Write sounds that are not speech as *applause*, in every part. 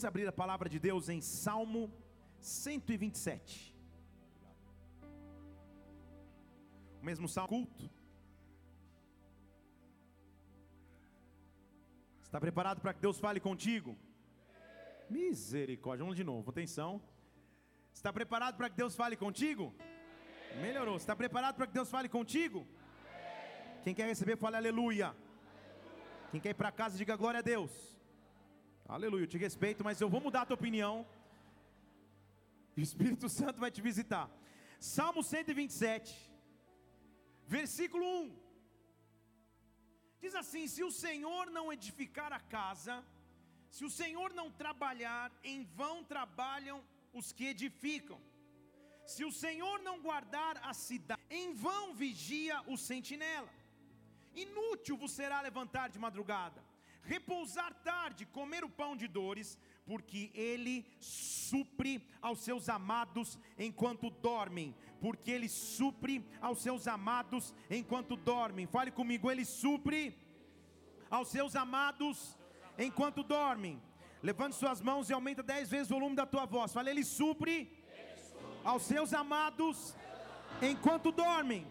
Vamos abrir a palavra de Deus em Salmo 127. O mesmo salmo culto. Está preparado para que Deus fale contigo? Misericórdia, vamos de novo, atenção. Está preparado para que Deus fale contigo? Melhorou. Está preparado para que Deus fale contigo? Quem quer receber, fale aleluia. Quem quer ir para casa, diga glória a Deus. Aleluia, eu te respeito, mas eu vou mudar a tua opinião. O Espírito *laughs* Santo vai te visitar. Salmo 127, versículo 1. Diz assim: Se o Senhor não edificar a casa, se o Senhor não trabalhar, em vão trabalham os que edificam. Se o Senhor não guardar a cidade, em vão vigia o sentinela. Inútil vos será levantar de madrugada, repousar tarde, comer o pão de dores, porque ele supre aos seus amados enquanto dormem, porque ele supre aos seus amados enquanto dormem. Fale comigo, ele supre aos seus amados enquanto dormem. Levante suas mãos e aumenta dez vezes o volume da tua voz. Fale, ele supre aos seus amados enquanto dormem.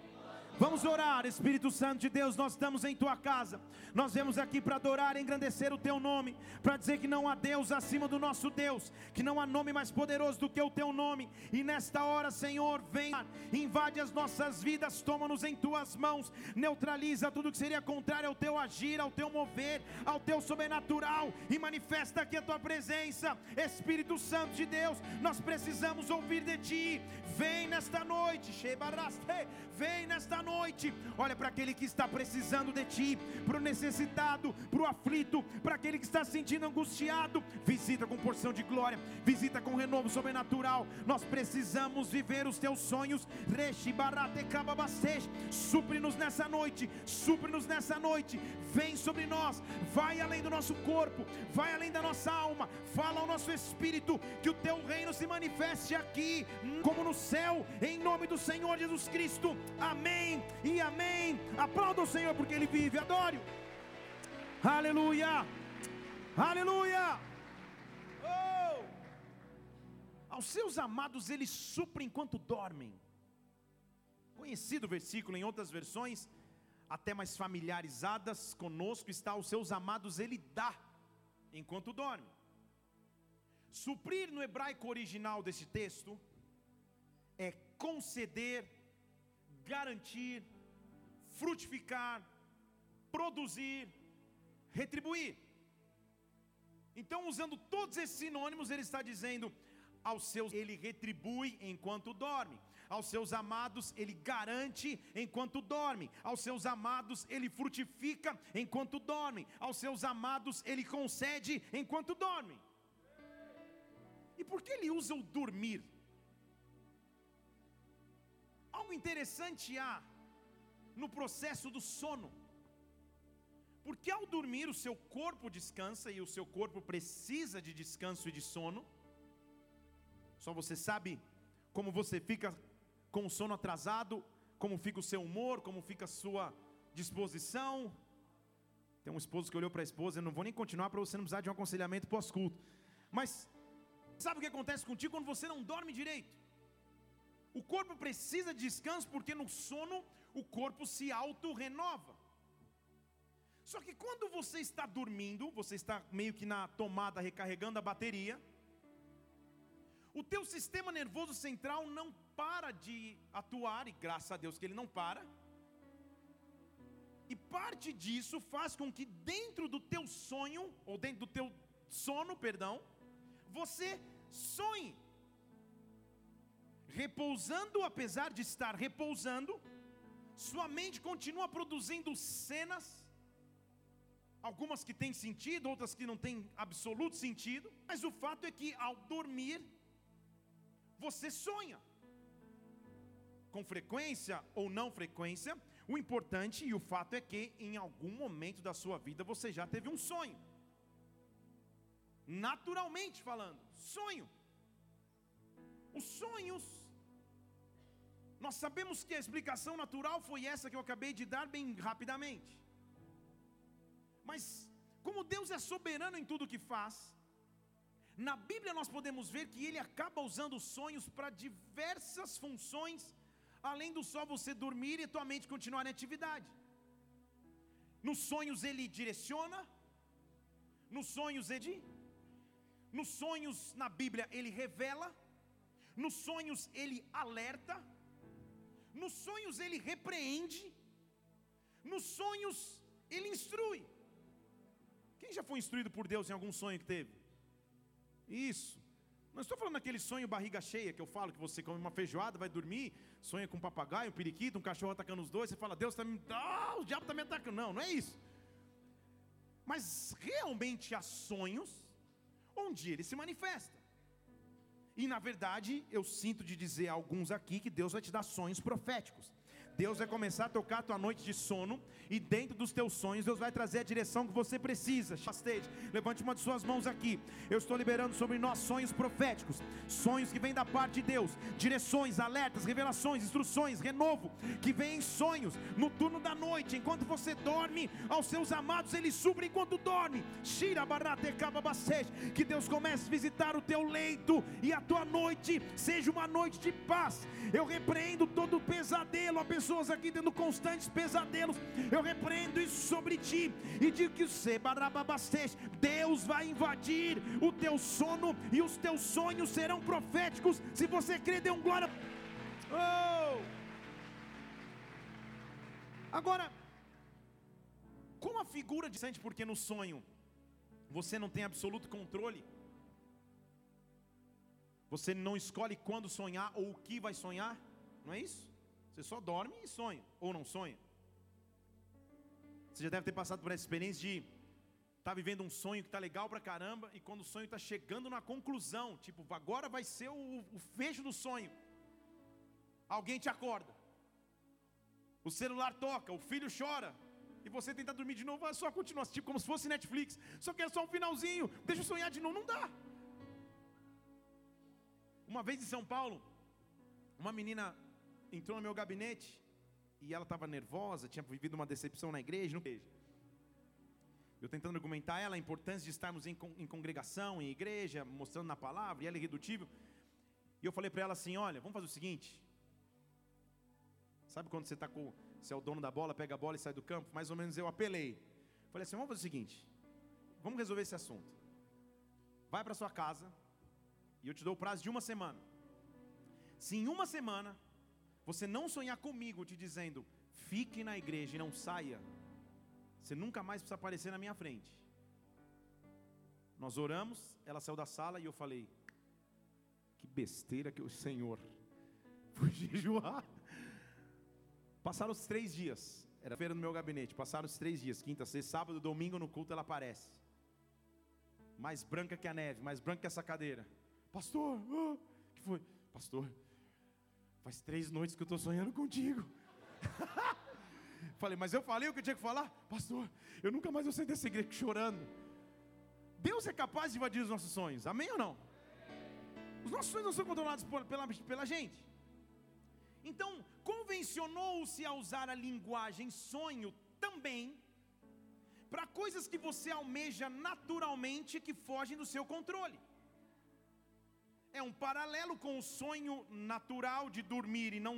Vamos orar, Espírito Santo de Deus, nós estamos em tua casa. Nós vemos aqui para adorar engrandecer o teu nome, para dizer que não há Deus acima do nosso Deus, que não há nome mais poderoso do que o teu nome. E nesta hora, Senhor, vem, invade as nossas vidas, toma-nos em tuas mãos, neutraliza tudo que seria contrário ao teu agir, ao teu mover, ao teu sobrenatural e manifesta aqui a tua presença, Espírito Santo de Deus. Nós precisamos ouvir de ti. Vem nesta noite, vem nesta noite noite. Olha para aquele que está precisando de ti, para o necessitado, para o aflito, para aquele que está se sentindo angustiado. Visita com porção de glória, visita com renovo sobrenatural. Nós precisamos viver os teus sonhos. Supre-nos nessa noite, supre-nos nessa noite. Vem sobre nós, vai além do nosso corpo, vai além da nossa alma. Fala ao nosso espírito que o teu reino se manifeste aqui, como no céu, em nome do Senhor Jesus Cristo. Amém e amém. Aplauda o Senhor porque Ele vive, adore. Aleluia, aleluia. Oh! Aos seus amados Ele supre enquanto dormem. Conhecido versículo em outras versões, até mais familiarizadas conosco, está: aos seus amados Ele dá enquanto dorme. Suprir no hebraico original desse texto é conceder garantir, frutificar, produzir, retribuir. Então, usando todos esses sinônimos, ele está dizendo: aos seus ele retribui enquanto dorme, aos seus amados ele garante enquanto dorme, aos seus amados ele frutifica enquanto dorme, aos seus amados ele concede enquanto dorme. E por que ele usa o dormir? Algo interessante há no processo do sono. Porque ao dormir o seu corpo descansa e o seu corpo precisa de descanso e de sono. Só você sabe como você fica com o sono atrasado, como fica o seu humor, como fica a sua disposição. Tem um esposo que olhou para a esposa, eu não vou nem continuar para você não precisar de um aconselhamento pós-culto. Mas sabe o que acontece contigo quando você não dorme direito? O corpo precisa de descanso porque no sono o corpo se auto-renova. Só que quando você está dormindo, você está meio que na tomada recarregando a bateria, o teu sistema nervoso central não para de atuar, e graças a Deus que ele não para. E parte disso faz com que dentro do teu sonho, ou dentro do teu sono, perdão, você sonhe repousando, apesar de estar repousando, sua mente continua produzindo cenas, algumas que têm sentido, outras que não têm absoluto sentido, mas o fato é que ao dormir, você sonha. Com frequência ou não frequência, o importante e o fato é que em algum momento da sua vida você já teve um sonho. Naturalmente falando, sonho. Os sonhos, nós sabemos que a explicação natural foi essa que eu acabei de dar bem rapidamente. Mas, como Deus é soberano em tudo que faz, Na Bíblia nós podemos ver que ele acaba usando os sonhos para diversas funções, além do só você dormir e tua mente continuar em atividade. Nos sonhos ele direciona, nos sonhos ele nos sonhos na Bíblia ele revela, nos sonhos ele alerta, nos sonhos ele repreende, nos sonhos ele instrui. Quem já foi instruído por Deus em algum sonho que teve? Isso. Não estou falando daquele sonho barriga cheia que eu falo, que você come uma feijoada, vai dormir, sonha com um papagaio, um periquito, um cachorro atacando os dois, você fala, Deus está me. Ah, o diabo está me atacando. Não, não é isso. Mas realmente há sonhos onde ele se manifesta. E na verdade, eu sinto de dizer a alguns aqui que Deus vai te dar sonhos proféticos. Deus vai começar a tocar a tua noite de sono e dentro dos teus sonhos Deus vai trazer a direção que você precisa. Stage, levante uma de suas mãos aqui. Eu estou liberando sobre nós sonhos proféticos, sonhos que vêm da parte de Deus, direções, alertas, revelações, instruções, renovo que vem em sonhos no turno da noite, enquanto você dorme, aos seus amados ele supre enquanto dorme. Shira que Deus comece a visitar o teu leito e a tua noite seja uma noite de paz. Eu repreendo todo pesadelo, a pessoa pessoas aqui tendo constantes pesadelos, eu repreendo isso sobre ti e digo que Deus vai invadir o teu sono e os teus sonhos serão proféticos. Se você crê, dê um glória. Oh! Agora, como a figura de sente porque no sonho você não tem absoluto controle, você não escolhe quando sonhar ou o que vai sonhar, não é isso? Você só dorme e sonha, ou não sonha. Você já deve ter passado por essa experiência de estar tá vivendo um sonho que está legal pra caramba, e quando o sonho está chegando na conclusão, tipo, agora vai ser o, o fecho do sonho. Alguém te acorda. O celular toca, o filho chora, e você tenta dormir de novo, é só continua, tipo como se fosse Netflix, só que é só um finalzinho, deixa eu sonhar de novo, não dá. Uma vez em São Paulo, uma menina entrou no meu gabinete e ela estava nervosa, tinha vivido uma decepção na igreja. Eu tentando argumentar ela a importância de estarmos em, em congregação, em igreja, mostrando na palavra, e ela é irredutível. E eu falei para ela assim: olha, vamos fazer o seguinte. Sabe quando você está com. Você é o dono da bola, pega a bola e sai do campo? Mais ou menos eu apelei. Falei assim: vamos fazer o seguinte. Vamos resolver esse assunto. Vai para sua casa e eu te dou o prazo de uma semana. Se em uma semana você não sonhar comigo te dizendo, fique na igreja e não saia, você nunca mais precisa aparecer na minha frente. Nós oramos, ela saiu da sala e eu falei, que besteira que o Senhor *laughs* foi jejuar. Passaram os três dias, era feira no meu gabinete, passaram os três dias, quinta, sexta, sábado, domingo no culto ela aparece. Mais branca que a neve, mais branca que essa cadeira. Pastor, o uh, que foi? Pastor, Faz três noites que eu estou sonhando contigo. *laughs* falei, mas eu falei o que eu tinha que falar? Pastor, eu nunca mais vou sair dessa igreja chorando. Deus é capaz de invadir os nossos sonhos, amém ou não? Os nossos sonhos não são controlados pela, pela gente. Então, convencionou-se a usar a linguagem sonho também para coisas que você almeja naturalmente que fogem do seu controle é um paralelo com o sonho natural de dormir e não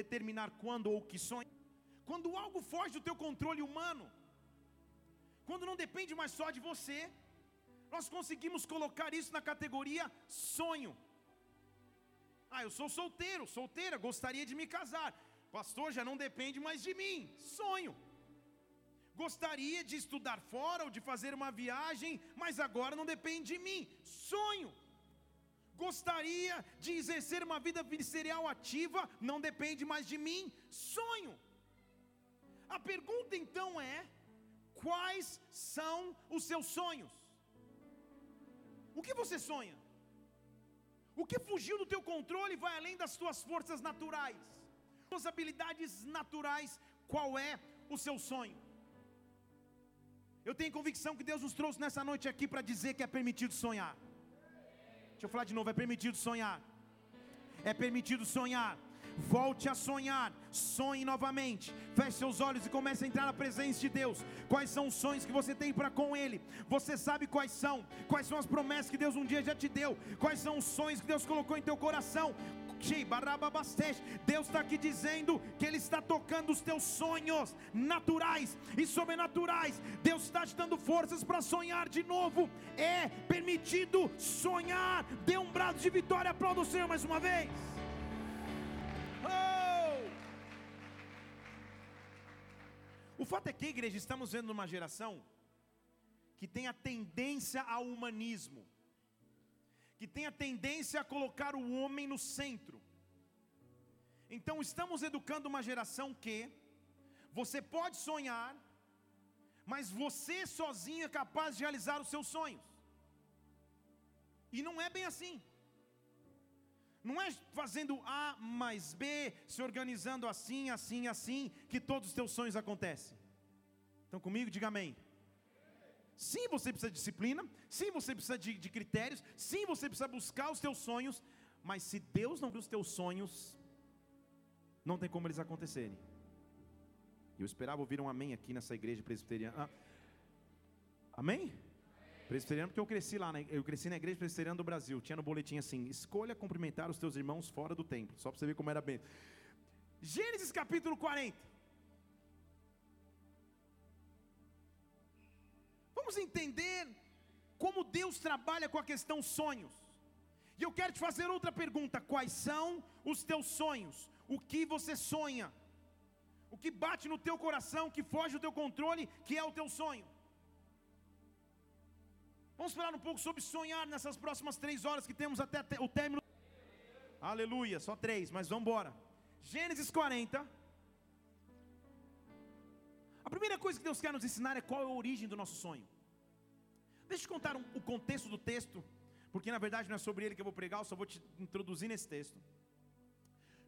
determinar quando ou que sonha. Quando algo foge do teu controle humano, quando não depende mais só de você, nós conseguimos colocar isso na categoria sonho. Ah, eu sou solteiro, solteira, gostaria de me casar. Pastor, já não depende mais de mim. Sonho. Gostaria de estudar fora ou de fazer uma viagem, mas agora não depende de mim. Sonho gostaria de exercer uma vida ministerial ativa, não depende mais de mim, sonho. A pergunta então é: quais são os seus sonhos? O que você sonha? O que fugiu do teu controle vai além das tuas forças naturais, suas habilidades naturais, qual é o seu sonho? Eu tenho convicção que Deus nos trouxe nessa noite aqui para dizer que é permitido sonhar. Deixa eu falar de novo, é permitido sonhar. É permitido sonhar. volte a sonhar, sonhe novamente, feche seus olhos e comece a entrar na presença de Deus. Quais são os sonhos que você tem para com Ele? Você sabe quais são? Quais são as promessas que Deus um dia já te deu? Quais são os sonhos que Deus colocou em teu coração? Deus está aqui dizendo que Ele está tocando os teus sonhos naturais e sobrenaturais. Deus está te dando forças para sonhar de novo. É permitido sonhar. Dê um brado de vitória, aplauda o Senhor mais uma vez. Oh! O fato é que, igreja, estamos vendo uma geração que tem a tendência ao humanismo que tem a tendência a colocar o homem no centro. Então estamos educando uma geração que você pode sonhar, mas você sozinho é capaz de realizar os seus sonhos. E não é bem assim. Não é fazendo A mais B, se organizando assim, assim, assim, que todos os teus sonhos acontecem. Estão comigo? Diga amém. Sim, você precisa de disciplina. Sim, você precisa de, de critérios. Sim, você precisa buscar os teus sonhos. Mas se Deus não viu os teus sonhos, não tem como eles acontecerem. Eu esperava ouvir um amém aqui nessa igreja presbiteriana. Ah, amém? Presbiteriano, porque eu cresci lá, né? eu cresci na igreja presbiteriana do Brasil. Tinha no boletim assim: escolha cumprimentar os teus irmãos fora do templo. Só para você ver como era bem. Gênesis capítulo 40. Vamos entender como Deus trabalha com a questão sonhos. E eu quero te fazer outra pergunta: quais são os teus sonhos? O que você sonha? O que bate no teu coração, que foge do teu controle, que é o teu sonho? Vamos falar um pouco sobre sonhar nessas próximas três horas que temos até o término. Aleluia, só três, mas vamos embora. Gênesis 40. A primeira coisa que Deus quer nos ensinar é qual é a origem do nosso sonho. Deixa eu te contar um, o contexto do texto, porque na verdade não é sobre ele que eu vou pregar, eu só vou te introduzir nesse texto.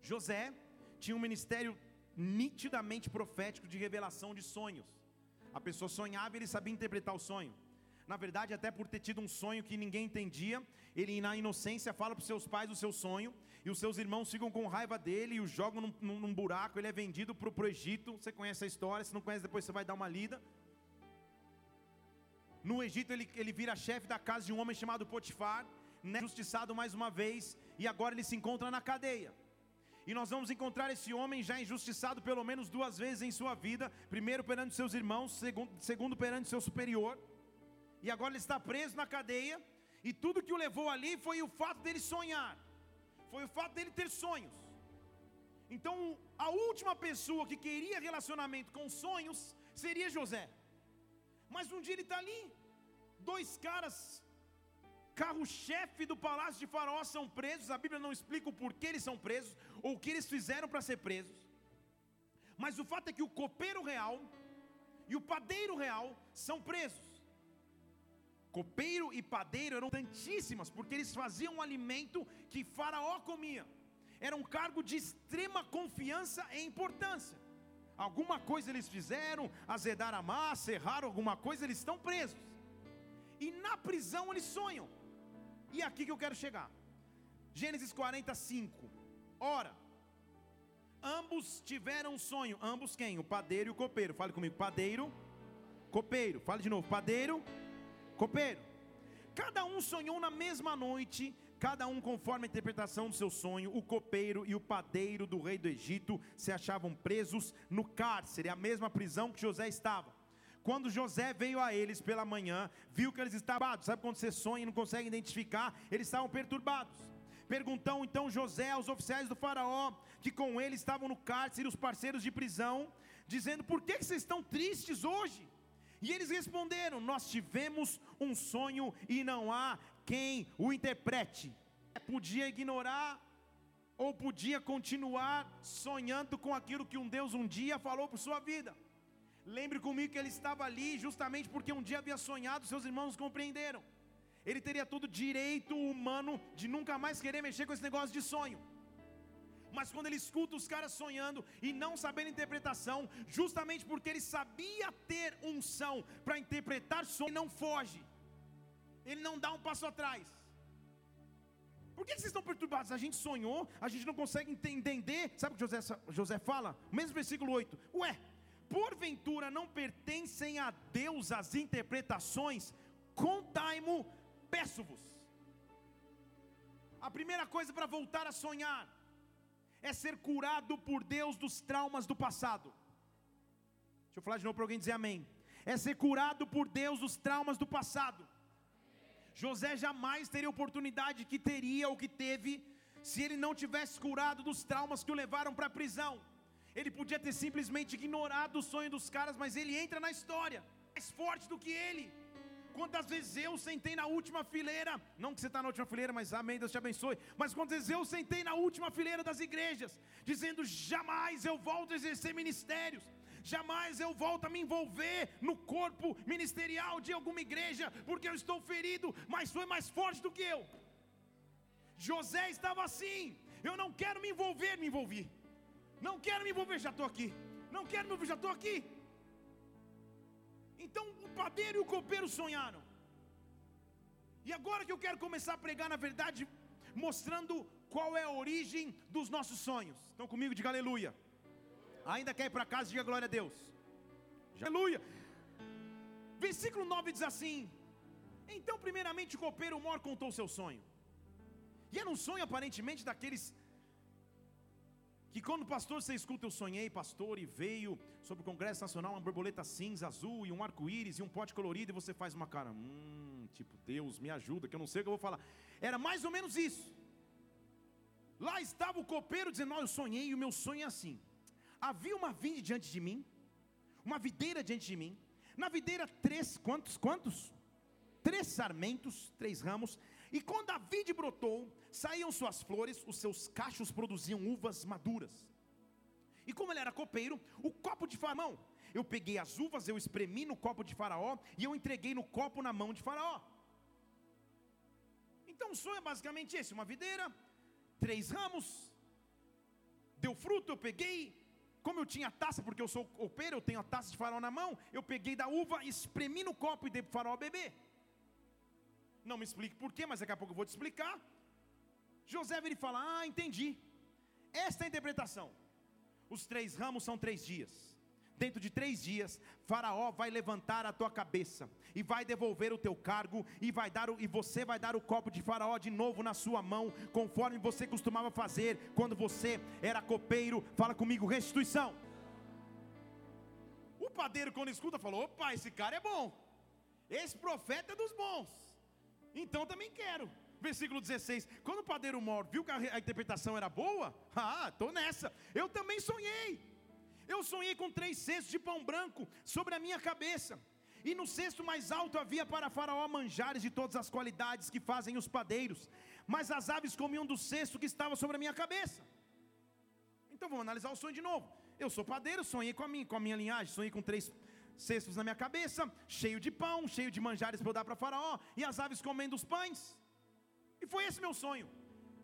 José tinha um ministério nitidamente profético de revelação de sonhos. A pessoa sonhava e ele sabia interpretar o sonho. Na verdade, até por ter tido um sonho que ninguém entendia, ele na inocência fala para os seus pais o seu sonho, e os seus irmãos ficam com raiva dele e o jogam num, num, buraco. Ele é vendido para o Egito. Você conhece a história, se não conhece, depois você vai dar uma lida. No Egito ele, ele vira chefe da casa de um homem chamado Potifar, né, mais uma vez, e agora ele se encontra na cadeia. E nós vamos encontrar esse homem já injustiçado pelo menos duas vezes em sua vida: primeiro perante seus irmãos, segundo, segundo perante seu superior, e agora ele está preso na cadeia. E tudo que o levou ali foi o fato dele sonhar, foi o fato dele ter sonhos. Então, a última pessoa que queria relacionamento com sonhos seria José. Mas um dia ele está ali, dois caras, carro-chefe do palácio de Faraó são presos. A Bíblia não explica o porquê eles são presos, ou o que eles fizeram para ser presos. Mas o fato é que o copeiro real e o padeiro real são presos. Copeiro e padeiro eram tantíssimas, porque eles faziam um alimento que Faraó comia. Era um cargo de extrema confiança e importância alguma coisa eles fizeram, azedaram a massa, erraram alguma coisa, eles estão presos. E na prisão eles sonham. E é aqui que eu quero chegar. Gênesis 45. Ora, ambos tiveram um sonho. Ambos quem? O padeiro e o copeiro. Fale comigo, padeiro, copeiro. Fale de novo, padeiro, copeiro. Cada um sonhou na mesma noite cada um conforme a interpretação do seu sonho, o copeiro e o padeiro do rei do Egito se achavam presos no cárcere, a mesma prisão que José estava. Quando José veio a eles pela manhã, viu que eles estavam, sabe quando você sonha e não consegue identificar? Eles estavam perturbados. Perguntou então José aos oficiais do Faraó, que com ele estavam no cárcere, os parceiros de prisão, dizendo: Por que vocês estão tristes hoje? E eles responderam: Nós tivemos um sonho e não há quem o interprete. Podia ignorar ou podia continuar sonhando com aquilo que um Deus um dia falou por sua vida. Lembre comigo que ele estava ali justamente porque um dia havia sonhado, seus irmãos compreenderam. Ele teria todo direito humano de nunca mais querer mexer com esse negócio de sonho. Mas quando ele escuta os caras sonhando e não sabendo interpretação, justamente porque ele sabia ter unção para interpretar sonho, ele não foge ele não dá um passo atrás. Por que vocês estão perturbados? A gente sonhou, a gente não consegue entender. Sabe o que José, José fala? Mesmo versículo 8. Ué, porventura não pertencem a Deus as interpretações? Contai-mo, peço-vos. A primeira coisa para voltar a sonhar é ser curado por Deus dos traumas do passado. Deixa eu falar de novo para alguém dizer amém. É ser curado por Deus dos traumas do passado. José jamais teria oportunidade que teria ou que teve se ele não tivesse curado dos traumas que o levaram para a prisão. Ele podia ter simplesmente ignorado o sonho dos caras, mas ele entra na história, mais forte do que ele. Quantas vezes eu sentei na última fileira, não que você está na última fileira, mas amém, Deus te abençoe. Mas quantas vezes eu sentei na última fileira das igrejas, dizendo: jamais eu volto a exercer ministérios, jamais eu volto a me envolver no corpo ministerial de alguma igreja, porque eu estou ferido, mas foi mais forte do que eu. José estava assim: eu não quero me envolver, me envolvi. Não quero me envolver, já estou aqui. Não quero me envolver, já estou aqui. Então o padeiro e o copeiro sonharam. E agora que eu quero começar a pregar, na verdade, mostrando qual é a origem dos nossos sonhos. Estão comigo? Diga aleluia. Ainda quer ir para casa, diga glória a Deus. Aleluia. Versículo 9 diz assim: Então, primeiramente, o copeiro mor contou o seu sonho. E era um sonho aparentemente daqueles que quando pastor você escuta, eu sonhei, pastor, e veio sobre o Congresso Nacional uma borboleta cinza, azul, e um arco-íris, e um pote colorido, e você faz uma cara, hum, tipo, Deus me ajuda, que eu não sei o que eu vou falar. Era mais ou menos isso. Lá estava o copeiro dizendo: Não, eu sonhei, e o meu sonho é assim. Havia uma vinde diante de mim, uma videira diante de mim, na videira três, quantos, quantos? Três sarmentos, três ramos, e quando a vide brotou, saíam suas flores, os seus cachos produziam uvas maduras. E como ele era copeiro, o copo de faraó, eu peguei as uvas, eu espremi no copo de faraó e eu entreguei no copo na mão de faraó. Então o sonho é basicamente esse: uma videira, três ramos, deu fruto, eu peguei, como eu tinha taça, porque eu sou copeiro, eu tenho a taça de faraó na mão, eu peguei da uva, espremi no copo e dei para o faraó beber. Não me explique porquê, mas daqui a pouco eu vou te explicar. José vira e fala: Ah, entendi. Esta é a interpretação. Os três ramos são três dias. Dentro de três dias, Faraó vai levantar a tua cabeça e vai devolver o teu cargo e vai dar o, e você vai dar o copo de Faraó de novo na sua mão, conforme você costumava fazer quando você era copeiro. Fala comigo, restituição. O padeiro quando escuta falou: "Opa, esse cara é bom. Esse profeta é dos bons. Então também quero." Versículo 16: Quando o padeiro mor viu que a interpretação era boa, *laughs* ah, estou nessa. Eu também sonhei. Eu sonhei com três cestos de pão branco sobre a minha cabeça. E no cesto mais alto havia para Faraó manjares de todas as qualidades que fazem os padeiros. Mas as aves comiam do cesto que estava sobre a minha cabeça. Então vamos analisar o sonho de novo. Eu sou padeiro, sonhei com a minha, com a minha linhagem, sonhei com três cestos na minha cabeça, cheio de pão, cheio de manjares para eu dar para Faraó, e as aves comendo os pães. E foi esse meu sonho.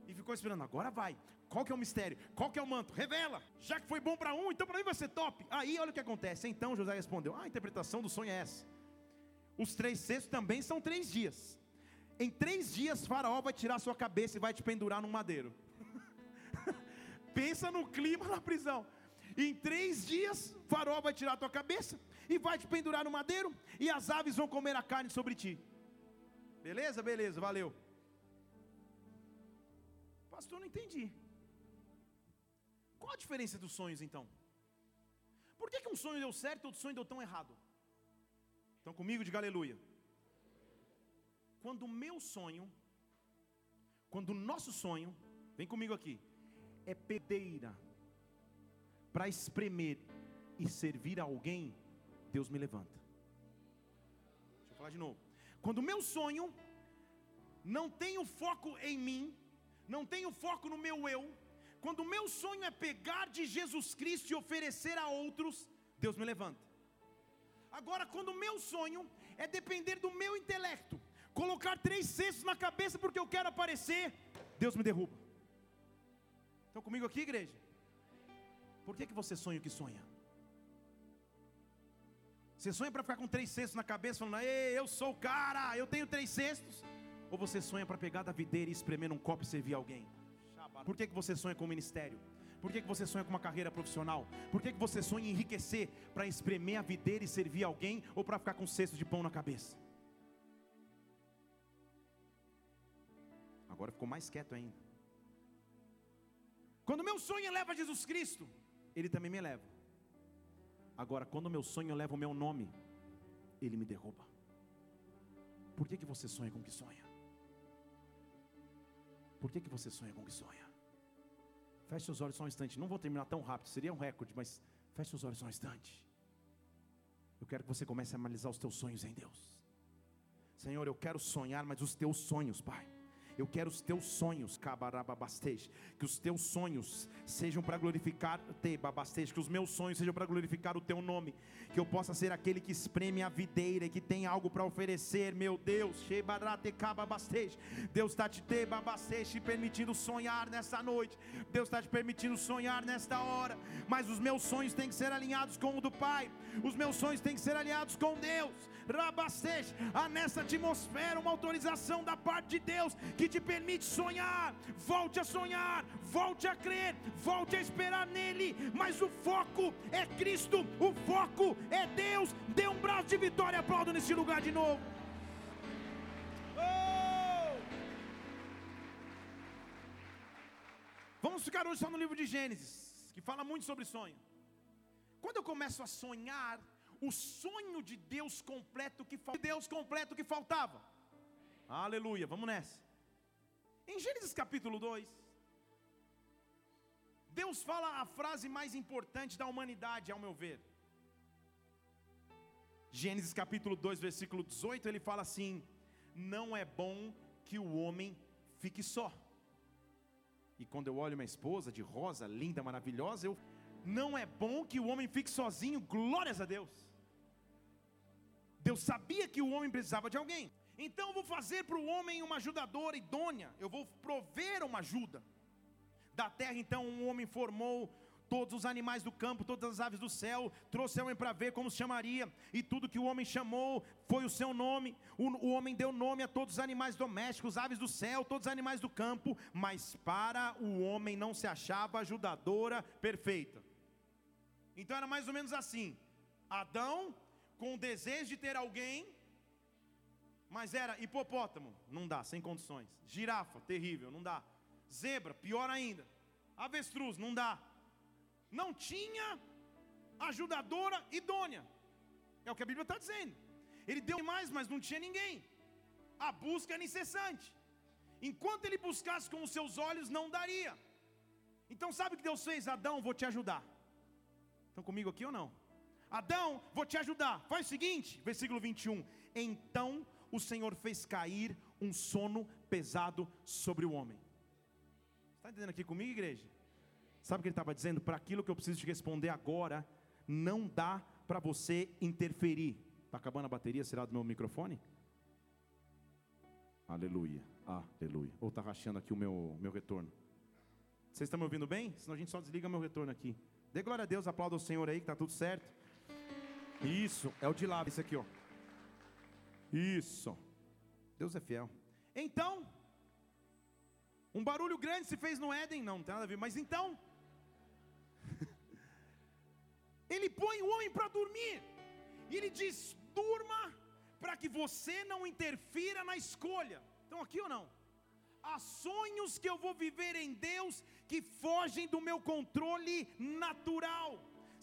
E ficou esperando, agora vai. Qual que é o mistério? Qual que é o manto? Revela. Já que foi bom para um, então para mim vai ser top. Aí olha o que acontece. Então José respondeu: ah, A interpretação do sonho é essa. Os três cestos também são três dias. Em três dias, Faraó vai tirar sua cabeça e vai te pendurar num madeiro. *laughs* Pensa no clima na prisão. Em três dias, Faraó vai tirar tua cabeça e vai te pendurar no madeiro, e as aves vão comer a carne sobre ti. Beleza? Beleza, valeu. Pastor, não entendi. Diferença dos sonhos então? Por que, que um sonho deu certo e outro sonho deu tão errado? Estão comigo? Diga aleluia. Quando o meu sonho, quando o nosso sonho, vem comigo aqui, é pedeira para espremer e servir a alguém, Deus me levanta. Deixa eu falar de novo. Quando o meu sonho não tem o foco em mim, não tenho foco no meu eu, quando o meu sonho é pegar de Jesus Cristo e oferecer a outros, Deus me levanta. Agora, quando o meu sonho é depender do meu intelecto, colocar três cestos na cabeça porque eu quero aparecer, Deus me derruba. Estão comigo aqui, igreja? Por que, que você sonha o que sonha? Você sonha para ficar com três cestos na cabeça, falando, Ei, eu sou o cara, eu tenho três cestos? Ou você sonha para pegar da videira e espremer num copo e servir alguém? Por que, que você sonha com o ministério? Por que, que você sonha com uma carreira profissional? Por que, que você sonha em enriquecer para espremer a videira e servir alguém ou para ficar com um cesto de pão na cabeça? Agora ficou mais quieto ainda. Quando meu sonho leva Jesus Cristo, Ele também me leva. Agora, quando meu sonho leva o meu nome, Ele me derruba. Por que, que você sonha com o que sonha? Por que, que você sonha com o que sonha? Feche os olhos só um instante. Não vou terminar tão rápido, seria um recorde, mas feche os olhos só um instante. Eu quero que você comece a analisar os teus sonhos em Deus. Senhor, eu quero sonhar, mas os teus sonhos, Pai. Eu quero os teus sonhos, cabarababastej, que os teus sonhos sejam para glorificar te babastej, que os meus sonhos sejam para glorificar o teu nome, que eu possa ser aquele que espreme a videira e que tem algo para oferecer, meu Deus, Deus está te te babastej, te permitindo sonhar nessa noite, Deus está te permitindo sonhar nesta hora, mas os meus sonhos têm que ser alinhados com o do Pai, os meus sonhos têm que ser alinhados com Deus, Rabastej, há nessa atmosfera uma autorização da parte de Deus que te permite sonhar. Volte a sonhar, volte a crer, volte a esperar nele. Mas o foco é Cristo, o foco é Deus. Dê um braço de vitória, aplaudo nesse lugar de novo. Oh! Vamos ficar hoje só no livro de Gênesis, que fala muito sobre sonho. Quando eu começo a sonhar, o sonho de Deus completo que Deus completo que faltava. Aleluia, vamos nessa. Em Gênesis capítulo 2, Deus fala a frase mais importante da humanidade, ao meu ver. Gênesis capítulo 2, versículo 18, ele fala assim: Não é bom que o homem fique só. E quando eu olho minha esposa de rosa, linda, maravilhosa, eu não é bom que o homem fique sozinho, glórias a Deus. Deus sabia que o homem precisava de alguém. Então eu vou fazer para o homem uma ajudadora idônea, eu vou prover uma ajuda. Da terra, então, um homem formou todos os animais do campo, todas as aves do céu, trouxe o homem para ver como se chamaria, e tudo que o homem chamou foi o seu nome. O, o, homem deu nome a todos os animais domésticos, aves do céu, todos os animais do campo, mas para o homem não se achava ajudadora perfeita. Então era mais ou menos assim: Adão, com o desejo de ter alguém, mas era hipopótamo, não dá, sem condições. Girafa, terrível, não dá. Zebra, pior ainda. Avestruz, não dá. Não tinha ajudadora idônea. É o que a Bíblia está dizendo. Ele deu mais, mas não tinha ninguém. A busca era incessante. Enquanto ele buscasse com os seus olhos, não daria. Então, sabe o que Deus fez? Adão, vou te ajudar. Estão comigo aqui ou não? Adão, vou te ajudar. Faz o seguinte, versículo 21. Então o Senhor fez cair um sono pesado sobre o homem. Está entendendo aqui comigo, igreja? Sabe o que ele estava dizendo? Para aquilo que eu preciso te responder agora, não dá para você interferir. Está acabando a bateria? Será do meu microfone? Aleluia, aleluia. Ou está rachando aqui o meu, meu retorno? Vocês estão me ouvindo bem? Senão a gente só desliga meu retorno aqui. Dê glória a Deus, aplauda o Senhor aí que está tudo certo. Isso, é o de lá, esse aqui, ó. Isso. Deus é fiel. Então, um barulho grande se fez no Éden, não, não tem nada a ver, mas então, *laughs* ele põe o homem para dormir, e ele diz: durma, para que você não interfira na escolha. Então, aqui ou não? Há sonhos que eu vou viver em Deus que fogem do meu controle natural.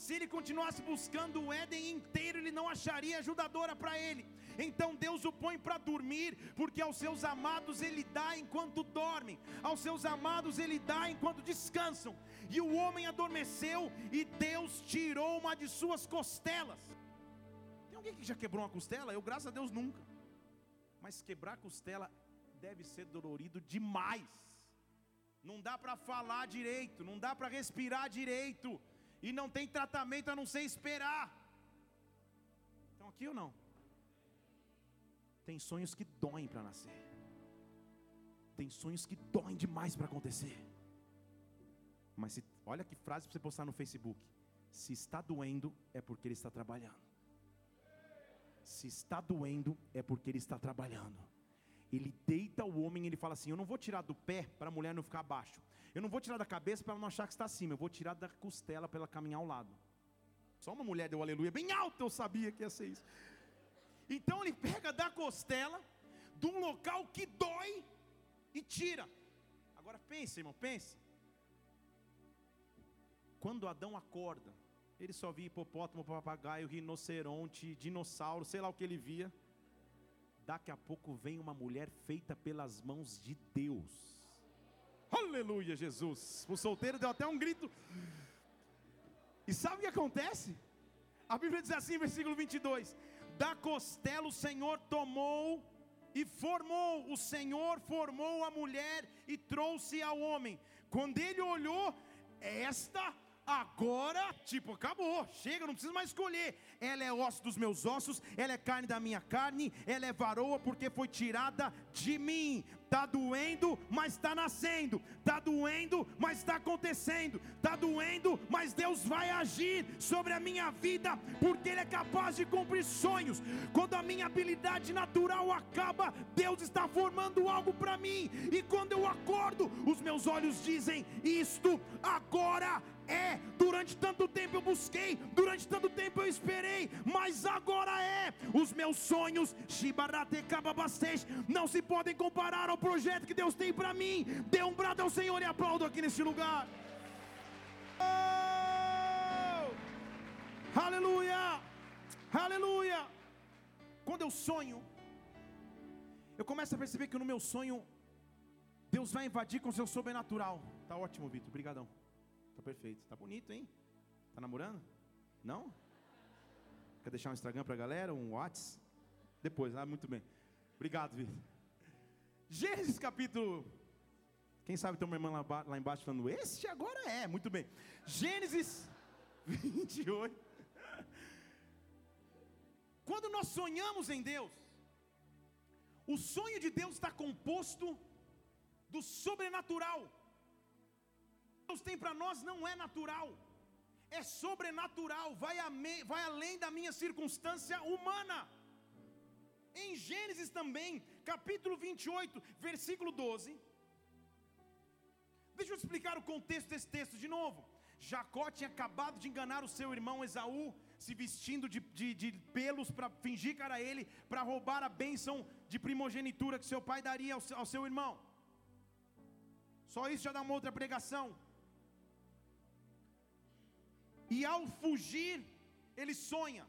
Se ele continuasse buscando o Éden inteiro, ele não acharia ajudadora para ele. Então Deus o põe para dormir, porque aos seus amados ele dá enquanto dormem, aos seus amados ele dá enquanto descansam. E o homem adormeceu e Deus tirou uma de suas costelas. Tem alguém que já quebrou uma costela? Eu, graças a Deus, nunca. Mas quebrar costela deve ser dolorido demais. Não dá para falar direito, não dá para respirar direito, e não tem tratamento a não ser esperar. Então aqui ou não? Tem sonhos que doem para nascer. Tem sonhos que doem demais para acontecer. Mas se, olha que frase para você postar no Facebook. Se está doendo, é porque ele está trabalhando. Se está doendo, é porque ele está trabalhando. Ele deita o homem e ele fala assim: Eu não vou tirar do pé para a mulher não ficar abaixo. Eu não vou tirar da cabeça para ela não achar que está acima. Eu vou tirar da costela para ela caminhar ao lado. Só uma mulher deu aleluia bem alto, eu sabia que ia ser isso. Então ele pega da costela, de um local que dói, e tira. Agora pense, irmão, pense. Quando Adão acorda, ele só via hipopótamo, papagaio, rinoceronte, dinossauro, sei lá o que ele via. Daqui a pouco vem uma mulher feita pelas mãos de Deus. Aleluia, Jesus. O solteiro deu até um grito. E sabe o que acontece? A Bíblia diz assim, versículo 22: Da costela o Senhor tomou e formou, o Senhor formou a mulher e trouxe ao homem. Quando ele olhou, esta agora, tipo, acabou, chega, não precisa mais escolher. Ela é osso dos meus ossos, ela é carne da minha carne, ela é varoa porque foi tirada de mim. Tá doendo, mas está nascendo. Tá doendo, mas está acontecendo. Tá doendo, mas Deus vai agir sobre a minha vida, porque Ele é capaz de cumprir sonhos. Quando a minha habilidade natural acaba, Deus está formando algo para mim. E quando eu acordo, os meus olhos dizem: Isto agora é. Durante tanto tempo eu busquei, durante tanto tempo eu esperei, mas agora é. Os meus sonhos, não se podem comparar ao projeto que Deus tem para mim. Dê um brado ao Senhor e aplaudo aqui nesse lugar. Oh! Aleluia! Aleluia! Quando eu sonho, eu começo a perceber que no meu sonho Deus vai invadir com seu sobrenatural. Tá ótimo, Vitor. Obrigadão. Tá perfeito. Tá bonito, hein? Tá namorando? Não? Quer deixar um Instagram pra galera? Um Whats? Depois, ah, muito bem. Obrigado, Vitor. Gênesis capítulo. Quem sabe tem uma irmã lá, lá embaixo falando, este agora é, muito bem. Gênesis *laughs* 28. Quando nós sonhamos em Deus, o sonho de Deus está composto do sobrenatural. Deus tem para nós não é natural, é sobrenatural, vai, me, vai além da minha circunstância humana. Em Gênesis também, capítulo 28, versículo 12. Deixa eu explicar o contexto desse texto de novo. Jacó tinha acabado de enganar o seu irmão Esaú, se vestindo de, de, de pelos para fingir que era ele, para roubar a bênção de primogenitura que seu pai daria ao seu, ao seu irmão. Só isso já dá uma outra pregação. E ao fugir, ele sonha.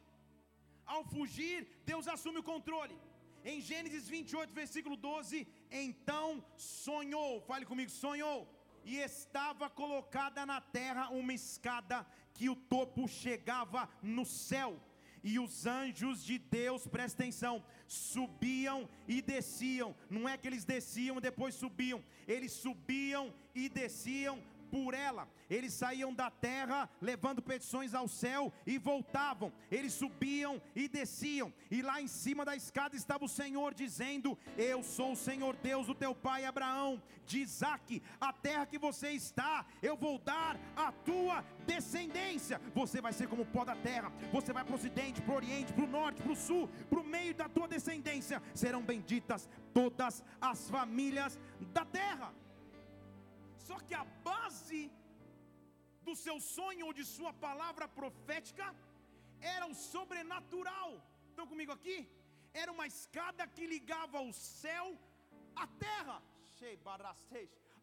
Ao fugir, Deus assume o controle. Em Gênesis 28, versículo 12: Então sonhou, fale comigo, sonhou. E estava colocada na terra uma escada que o topo chegava no céu. E os anjos de Deus, presta atenção, subiam e desciam. Não é que eles desciam e depois subiam, eles subiam e desciam por ela. Eles saíam da terra levando petições ao céu e voltavam. Eles subiam e desciam. E lá em cima da escada estava o Senhor dizendo: Eu sou o Senhor Deus do teu pai Abraão, de Isaac. A terra que você está, eu vou dar a tua descendência. Você vai ser como o pó da terra. Você vai para o ocidente, para o oriente, para o norte, para o sul, para o meio da tua descendência. Serão benditas todas as famílias da terra. Só que a base do seu sonho ou de sua palavra profética era o sobrenatural. Estão comigo aqui? Era uma escada que ligava o céu à terra.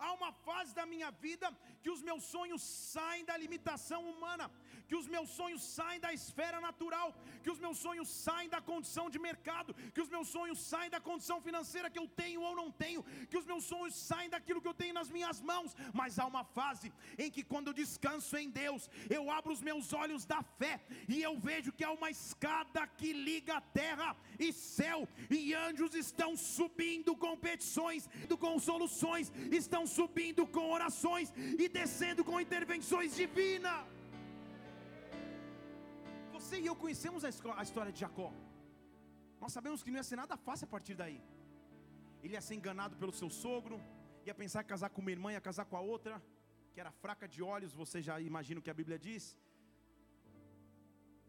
Há uma fase da minha vida que os meus sonhos saem da limitação humana, que os meus sonhos saem da esfera natural, que os meus sonhos saem da condição de mercado, que os meus sonhos saem da condição financeira que eu tenho ou não tenho, que os meus sonhos saem daquilo que eu tenho nas minhas mãos. Mas há uma fase em que, quando eu descanso em Deus, eu abro os meus olhos da fé e eu vejo que há uma escada que liga terra e céu, e anjos estão subindo com petições, com soluções, estão subindo com orações e descendo com intervenções divinas. Você e eu conhecemos a história de Jacó. Nós sabemos que não ia ser nada fácil a partir daí. Ele ia ser enganado pelo seu sogro, ia pensar em casar com uma irmã, ia casar com a outra, que era fraca de olhos, você já imagina o que a Bíblia diz.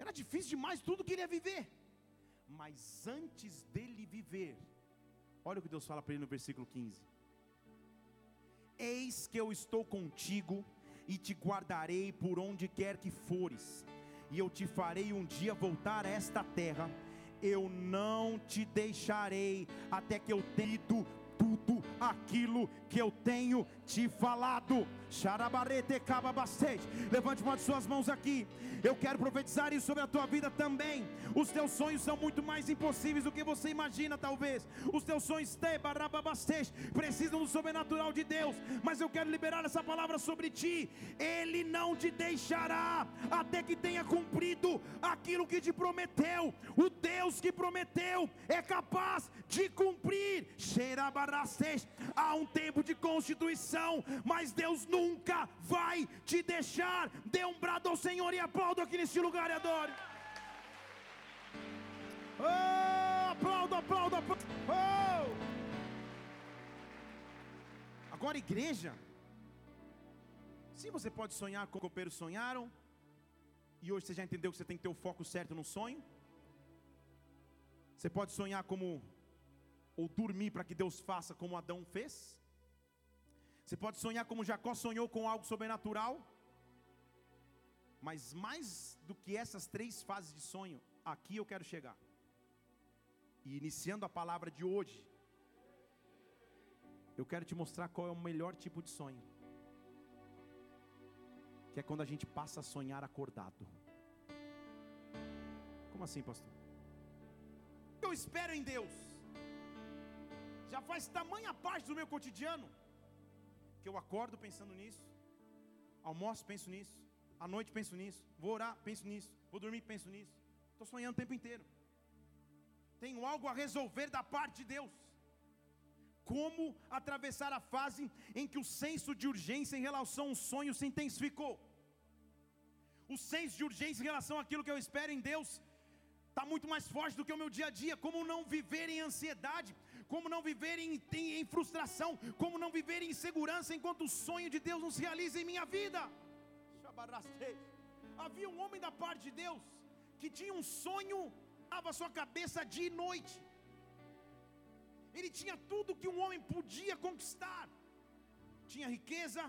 Era difícil demais tudo que ele ia viver. Mas antes dele viver, Olha o que Deus fala para ele no versículo 15: Eis que eu estou contigo e te guardarei por onde quer que fores, e eu te farei um dia voltar a esta terra. Eu não te deixarei até que eu tenha tudo aquilo que eu tenho te falado. Levante uma de suas mãos aqui. Eu quero profetizar isso sobre a tua vida também. Os teus sonhos são muito mais impossíveis do que você imagina, talvez. Os teus sonhos precisam do sobrenatural de Deus. Mas eu quero liberar essa palavra sobre ti. Ele não te deixará até que tenha cumprido aquilo que te prometeu. O Deus que prometeu é capaz de cumprir. Há um tempo de constituição, mas Deus nunca vai te deixar. Dê um brado ao Senhor e aplaudo aqui neste lugar e adore. Oh, aplaudo, aplaudo, aplaudo. Oh. Agora, igreja. Sim, você pode sonhar como copeiros sonharam. E hoje você já entendeu que você tem que ter o foco certo no sonho. Você pode sonhar como, ou dormir para que Deus faça como Adão fez. Você pode sonhar como Jacó sonhou com algo sobrenatural. Mas mais do que essas três fases de sonho, aqui eu quero chegar. E iniciando a palavra de hoje, eu quero te mostrar qual é o melhor tipo de sonho. Que é quando a gente passa a sonhar acordado. Como assim, pastor? Eu espero em Deus. Já faz tamanha parte do meu cotidiano que eu acordo pensando nisso, almoço, penso nisso, à noite penso nisso, vou orar, penso nisso, vou dormir, penso nisso. Estou sonhando o tempo inteiro. Tenho algo a resolver da parte de Deus. Como atravessar a fase em que o senso de urgência em relação ao sonho se intensificou? O senso de urgência em relação àquilo que eu espero em Deus está muito mais forte do que o meu dia a dia. Como não viver em ansiedade? Como não viver em, em, em frustração, como não viver em insegurança enquanto o sonho de Deus não se realiza em minha vida. Havia um homem da parte de Deus que tinha um sonho, dava sua cabeça dia e noite. Ele tinha tudo que um homem podia conquistar. Tinha riqueza,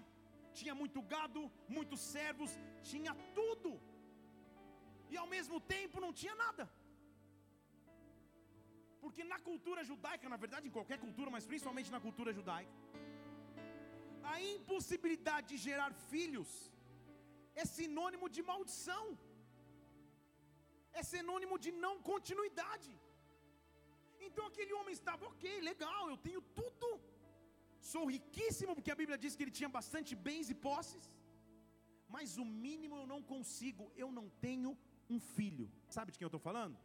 tinha muito gado, muitos servos, tinha tudo. E ao mesmo tempo não tinha nada. Porque na cultura judaica, na verdade em qualquer cultura, mas principalmente na cultura judaica, a impossibilidade de gerar filhos é sinônimo de maldição, é sinônimo de não continuidade. Então aquele homem estava, ok, legal, eu tenho tudo, sou riquíssimo, porque a Bíblia diz que ele tinha bastante bens e posses, mas o mínimo eu não consigo, eu não tenho um filho. Sabe de quem eu estou falando?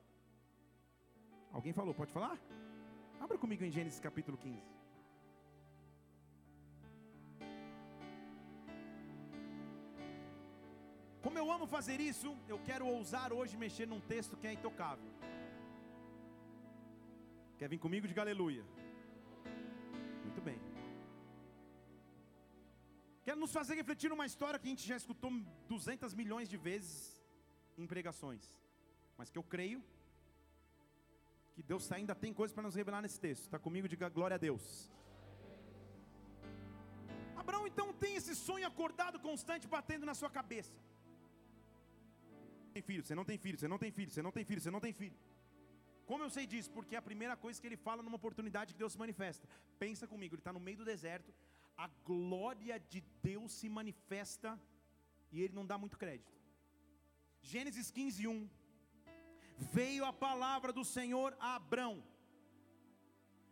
Alguém falou, pode falar? Abra comigo em Gênesis capítulo 15. Como eu amo fazer isso, eu quero ousar hoje mexer num texto que é intocável. Quer vir comigo? Diga aleluia. Muito bem. Quero nos fazer refletir numa história que a gente já escutou 200 milhões de vezes em pregações, mas que eu creio que Deus ainda tem coisas para nos revelar nesse texto. Está comigo? Diga glória a Deus. Abraão então tem esse sonho acordado constante batendo na sua cabeça. Tem filho, você não tem filho, você não tem filho, você não tem filho, você não tem filho. Como eu sei disso? Porque é a primeira coisa que ele fala numa oportunidade que Deus se manifesta. Pensa comigo, ele está no meio do deserto, a glória de Deus se manifesta e ele não dá muito crédito. Gênesis 15, 1 veio a palavra do Senhor a Abrão,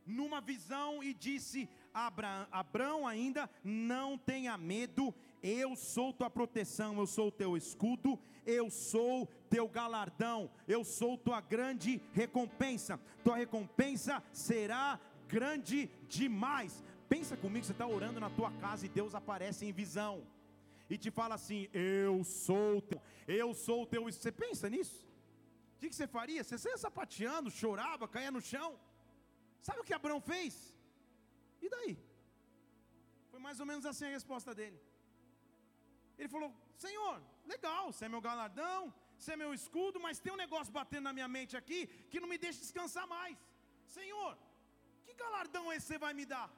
numa visão, e disse: Abraão, Abrão ainda não tenha medo, eu sou tua proteção, eu sou teu escudo, eu sou teu galardão, eu sou tua grande recompensa, tua recompensa será grande demais. Pensa comigo, você está orando na tua casa e Deus aparece em visão e te fala assim: Eu sou teu, eu sou teu. Você pensa nisso? O que, você faria? Você saia sapateando, chorava, caía no chão. Sabe o que Abraão fez? E daí? Foi mais ou menos assim a resposta dele. Ele falou: Senhor, legal, você é meu galardão, você é meu escudo, mas tem um negócio batendo na minha mente aqui que não me deixa descansar mais. Senhor, que, galardão esse você vai me dar?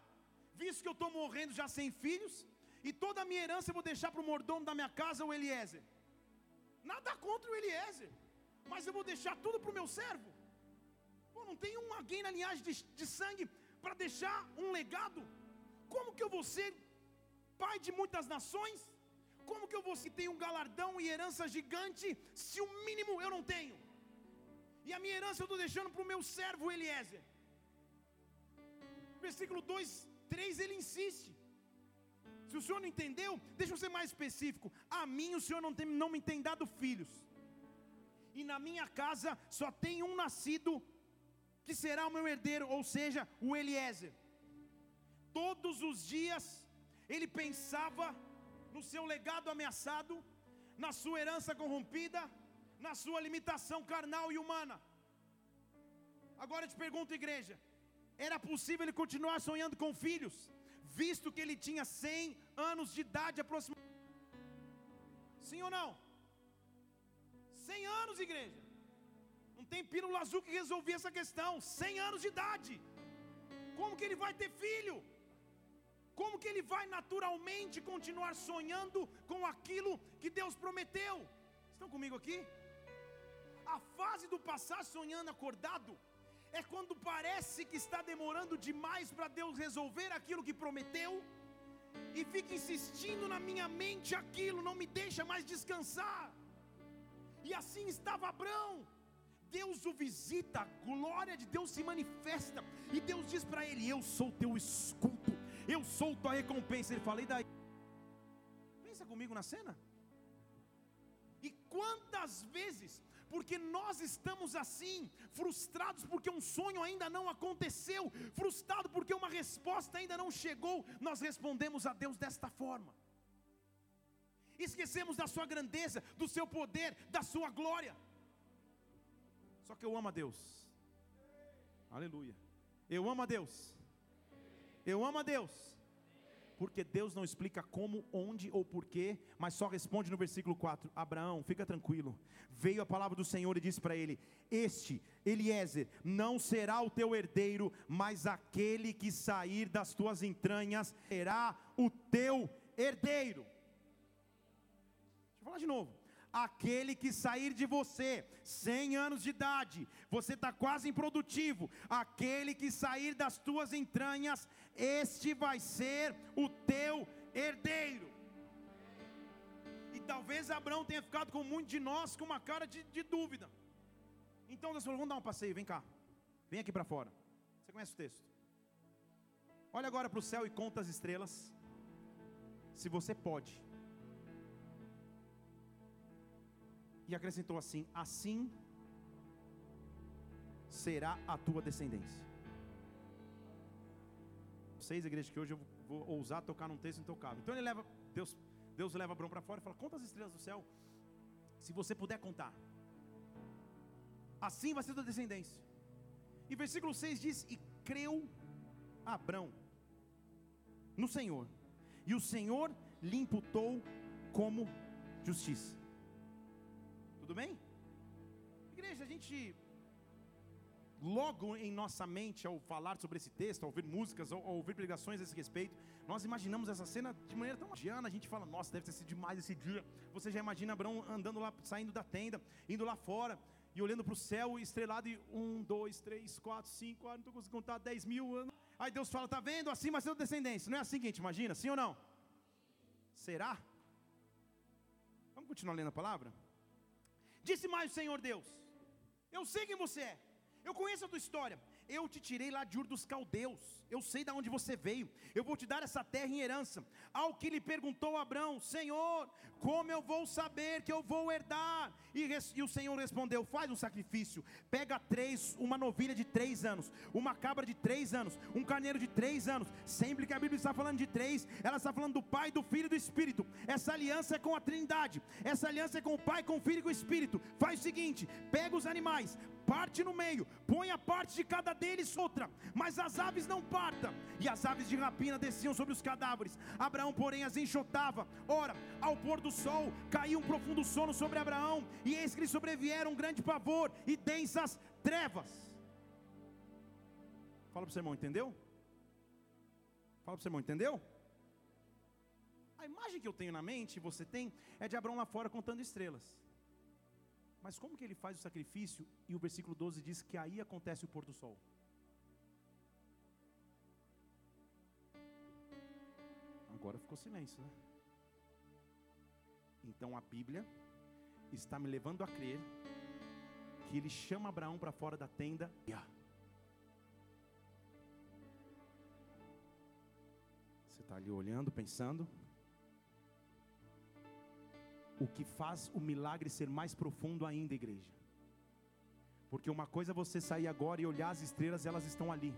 Visto que eu estou morrendo já sem filhos, e toda a minha herança eu vou deixar para o mordomo da minha casa, o Eliezer. Nada contra o Eliezer, mas eu vou deixar tudo para o meu servo. Pô, não tem um alguém na linhagem de, de sangue para deixar um legado. Como que eu vou ser pai de muitas nações? Como que eu vou se ter um galardão e herança gigante se o mínimo eu não tenho? E a minha herança eu estou deixando para o meu servo Eliezer. Versículo 2, 3 ele insiste. Se o senhor não entendeu, deixa eu ser mais específico. A mim o senhor não, tem, não me tem dado filhos. E na minha casa só tem um nascido que será o meu herdeiro, ou seja, o Eliezer. Todos os dias ele pensava no seu legado ameaçado, na sua herança corrompida, na sua limitação carnal e humana. Agora eu te pergunto, igreja: era possível ele continuar sonhando com filhos, visto que ele tinha 100 anos de idade aproximadamente? Sim ou não? 100 anos, igreja. Não tem pílula azul que resolver essa questão. 100 anos de idade. Como que ele vai ter filho? Como que ele vai naturalmente continuar sonhando com aquilo que Deus prometeu? Estão comigo aqui? A fase do passar sonhando acordado é quando parece que está demorando demais para Deus resolver aquilo que prometeu e fica insistindo na minha mente aquilo, não me deixa mais descansar. E assim estava Abraão. Deus o visita, a glória de Deus se manifesta, e Deus diz para ele: Eu sou teu escudo, eu sou tua recompensa. Ele fala, e daí? Pensa comigo na cena. E quantas vezes, porque nós estamos assim, frustrados porque um sonho ainda não aconteceu, frustrado porque uma resposta ainda não chegou, nós respondemos a Deus desta forma. Esquecemos da sua grandeza, do seu poder, da sua glória. Só que eu amo a Deus. Aleluia. Eu amo a Deus. Eu amo a Deus. Porque Deus não explica como, onde ou porquê, mas só responde no versículo 4: Abraão, fica tranquilo. Veio a palavra do Senhor e disse para ele: Este, Eliezer, não será o teu herdeiro, mas aquele que sair das tuas entranhas será o teu herdeiro. Falar de novo aquele que sair de você, 100 anos de idade, você está quase improdutivo, aquele que sair das tuas entranhas, este vai ser o teu herdeiro. E talvez Abraão tenha ficado com muito de nós com uma cara de, de dúvida. Então Deus falou: vamos dar um passeio, vem cá, vem aqui para fora. Você conhece o texto? Olha agora para o céu e conta as estrelas. Se você pode. E acrescentou assim: Assim será a tua descendência. Seis igrejas que hoje eu vou ousar tocar num texto intocável. Então ele leva, Deus, Deus leva Abraão para fora e fala: Conta as estrelas do céu, se você puder contar. Assim vai ser a tua descendência. E versículo 6 diz: E creu Abraão no Senhor, e o Senhor lhe imputou como justiça. Tudo bem? Igreja, a gente logo em nossa mente ao falar sobre esse texto, ao ouvir músicas, ao, ouvir pregações a esse respeito, nós imaginamos essa cena de maneira tão magiana, a gente fala, nossa, deve ter sido demais esse dia. Você já imagina Abraão andando lá, saindo da tenda, indo lá fora e olhando para o céu estrelado e um, dois, três, quatro, cinco, ah, não estou conseguindo contar, dez mil anos. Aí Deus fala, tá vendo? Assim vai ser descendência. Não é assim que a gente imagina, sim ou não? Será? Vamos continuar lendo a palavra? Disse mais o Senhor Deus: Eu sei quem você é, eu conheço a tua história. Eu te tirei lá de Ur dos Caldeus. Eu sei de onde você veio. Eu vou te dar essa terra em herança. Ao que lhe perguntou Abraão: Senhor, como eu vou saber que eu vou herdar? E, e, o Senhor respondeu: Faz um sacrifício. Pega três, uma novilha de três anos, uma cabra de três anos, um carneiro de três anos. Sempre que a Bíblia está falando de três, ela está falando do Pai, do Filho e do Espírito. Essa aliança é com a Trindade. Essa aliança é com o Pai, com o Filho e com o Espírito. Faz o seguinte: pega os animais, parte no meio, põe a parte de cada deles outra, mas as aves não partam. E as aves de rapina desciam sobre os cadáveres. Abraão, porém, as enxotava. Ora, ao pôr do sol, caiu um profundo sono sobre Abraão, e eis que lhe sobrevieram um grande pavor e densas trevas. Fala para o seu irmão, entendeu? Fala para o seu irmão, entendeu? A imagem que eu tenho na mente, você tem, é de Abraão lá fora contando estrelas. Mas como que ele faz o sacrifício? E o versículo 12 diz que aí acontece o pôr do sol. Agora ficou silêncio, né? Então a Bíblia está me levando a crer que ele chama Abraão para fora da tenda. Você está ali olhando, pensando. O que faz o milagre ser mais profundo ainda, igreja. Porque uma coisa é você sair agora e olhar as estrelas, elas estão ali.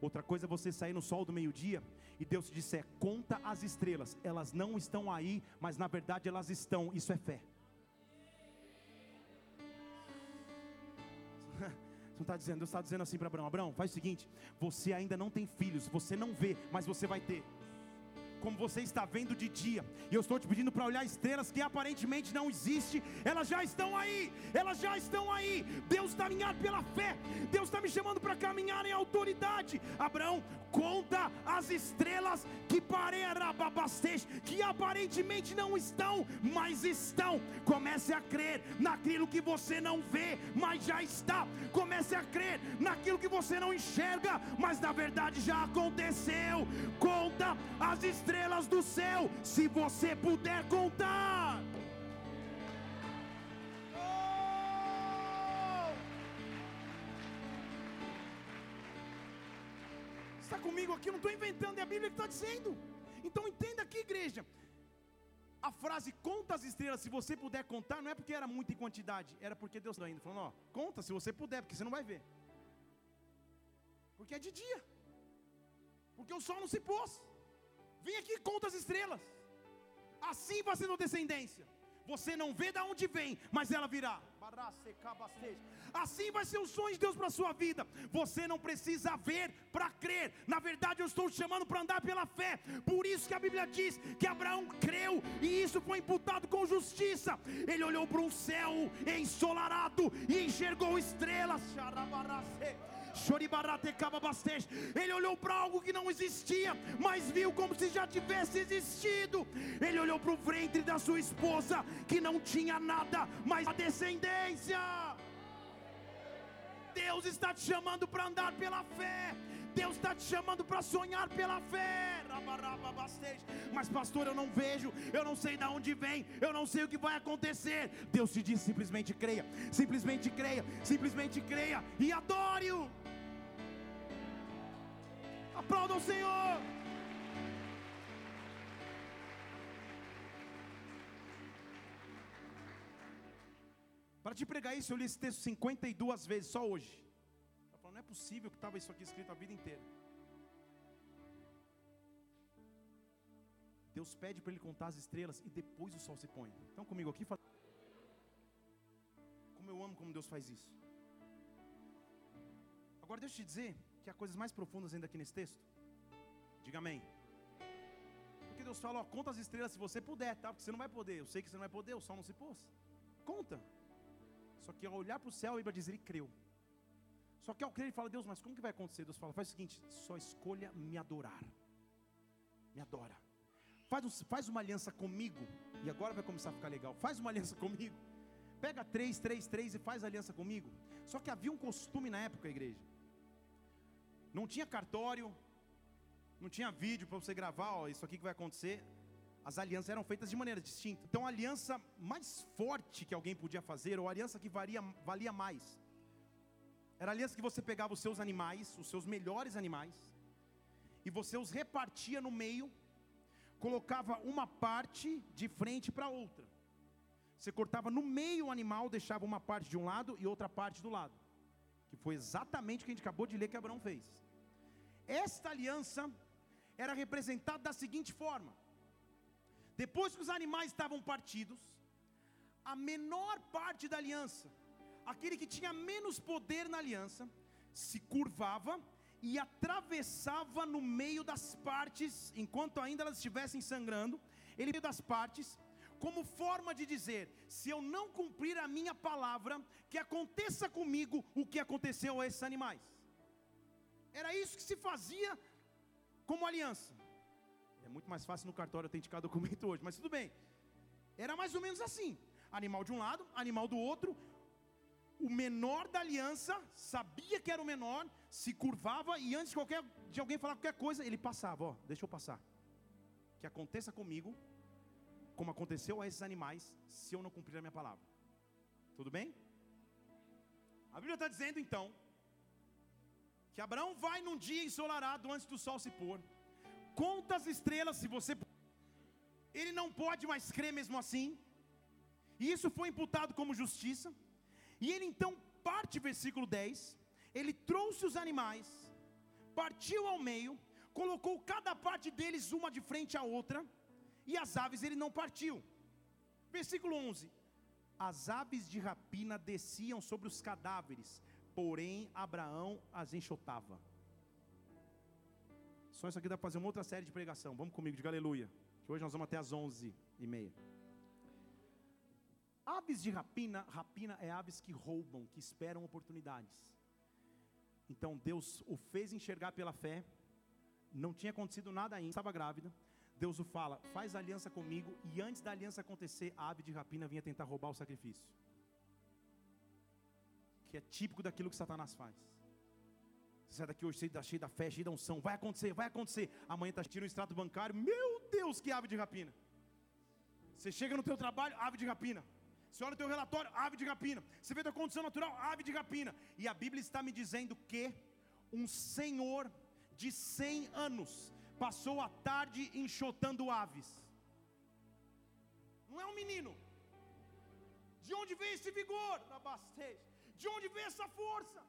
Outra coisa é você sair no sol do meio-dia e Deus te disser: conta as estrelas, elas não estão aí, mas na verdade elas estão. Isso é fé. *laughs* Não está dizendo, Deus está dizendo assim para Abraão: Abraão, faz o seguinte, você ainda não tem filhos, você não vê, mas você vai ter como você está vendo de dia. E eu estou te pedindo para olhar estrelas que aparentemente não existem, elas já estão aí, elas já estão aí. Deus está caminhar pela fé, Deus está me chamando para caminhar em autoridade. Abraão, conta as estrelas que que aparentemente não estão, mas estão. Comece a crer naquilo que você não vê, mas já está. Comece a crer naquilo que você não enxerga, mas na verdade já aconteceu. Conta as estrelas estrelas do céu, se você puder contar. Oh! Está comigo aqui? Eu não estou inventando, é a Bíblia que está dizendo. Então entenda aqui, igreja. A frase conta as estrelas, se você puder contar, não é porque era muito em quantidade, era porque Deus está indo, falando, ó, conta se você puder, porque você não vai ver. Porque é de dia. Porque o sol não se pôs. Vem aqui e conta as estrelas. Assim vai a descendência. Você não vê de onde vem, mas ela virá. Assim vai ser o sonho de Deus para a sua vida. Você não precisa ver para crer. Na verdade, eu estou te chamando para andar pela fé. Por isso que a Bíblia diz que Abraão creu e isso foi imputado com justiça. Ele olhou para um céu ensolarado e enxergou estrelas. Ele olhou para algo que não existia, mas viu como se já tivesse existido. Ele olhou para o ventre da sua esposa, que não tinha nada, mas a descendência. Deus está te chamando para andar pela fé. Deus está te chamando para sonhar pela fé. Mas, pastor, eu não vejo, eu não sei de onde vem, eu não sei o que vai acontecer. Deus te diz: simplesmente creia, simplesmente creia, simplesmente creia e adore-o. Aplauda o Senhor. Para te pregar isso, eu li esse texto 52 vezes, só hoje. Eu falo, não é possível que estava isso aqui escrito a vida inteira. Deus pede para ele contar as estrelas e depois o sol se põe. Então comigo aqui, fala. Como eu amo como Deus faz isso. Agora deixa eu te dizer, que há coisas mais profundas ainda aqui nesse texto? Diga amém. Porque Deus fala, ó, conta as estrelas se você puder, tá? Porque você não vai poder. Eu sei que você não vai poder, o sol não se pôs. Conta. Só que ao olhar para o céu, ele vai dizer, ele creu. Só que ao crer, ele fala, Deus, mas como que vai acontecer? Deus fala, faz o seguinte, só escolha me adorar. Me adora. Faz, faz uma aliança comigo. E agora vai começar a ficar legal. Faz uma aliança comigo. Pega três, três, três e faz aliança comigo. Só que havia um costume na época, igreja não tinha cartório, não tinha vídeo para você gravar, ó, isso aqui que vai acontecer. As alianças eram feitas de maneira distinta. Então a aliança mais forte que alguém podia fazer, ou a aliança que valia, valia mais, era a aliança que você pegava os seus animais, os seus melhores animais, e você os repartia no meio, colocava uma parte de frente para outra. Você cortava no meio o animal, deixava uma parte de um lado e outra parte do lado que foi exatamente o que a gente acabou de ler que Abraão fez. Esta aliança era representada da seguinte forma: depois que os animais estavam partidos, a menor parte da aliança, aquele que tinha menos poder na aliança, se curvava e atravessava no meio das partes, enquanto ainda elas estivessem sangrando, ele meio das partes, como forma de dizer: se eu não cumprir a minha palavra, que aconteça comigo o que aconteceu a esses animais. Era isso que se fazia como aliança. É muito mais fácil no cartório autenticar *laughs* documento hoje, mas tudo bem. Era mais ou menos assim: animal de um lado, animal do outro. O menor da aliança sabia que era o menor, se curvava e antes de, qualquer, de alguém falar qualquer coisa, ele passava: Ó, deixa eu passar. Que aconteça comigo, como aconteceu a esses animais, se eu não cumprir a minha palavra. Tudo bem? A Bíblia está dizendo então que Abraão vai num dia ensolarado antes do sol se pôr, conta as estrelas, se você. Ele não pode mais crer mesmo assim, e isso foi imputado como justiça, e ele então parte, versículo 10, ele trouxe os animais, partiu ao meio, colocou cada parte deles uma de frente à outra, e as aves ele não partiu. Versículo 11: As aves de rapina desciam sobre os cadáveres, porém Abraão as enxotava. Só isso aqui dá para fazer uma outra série de pregação. Vamos comigo, diga aleluia. Que hoje nós vamos até as onze e meia. Aves de rapina, rapina é aves que roubam, que esperam oportunidades. Então Deus o fez enxergar pela fé. Não tinha acontecido nada ainda, estava grávida. Deus o fala, faz aliança comigo. E antes da aliança acontecer, a ave de rapina vinha tentar roubar o sacrifício que é típico daquilo que Satanás faz. Você sai daqui hoje cheio da, cheio da fé, cheio da unção, vai acontecer, vai acontecer. Amanhã está tirando o extrato bancário, meu Deus, que ave de rapina. Você chega no teu trabalho, ave de rapina. Você olha o teu relatório, ave de rapina. Você vê a tua condição natural, ave de rapina. E a Bíblia está me dizendo que um senhor de 100 anos passou a tarde enxotando aves. Não é um menino. De onde vem esse vigor? De onde vem essa força?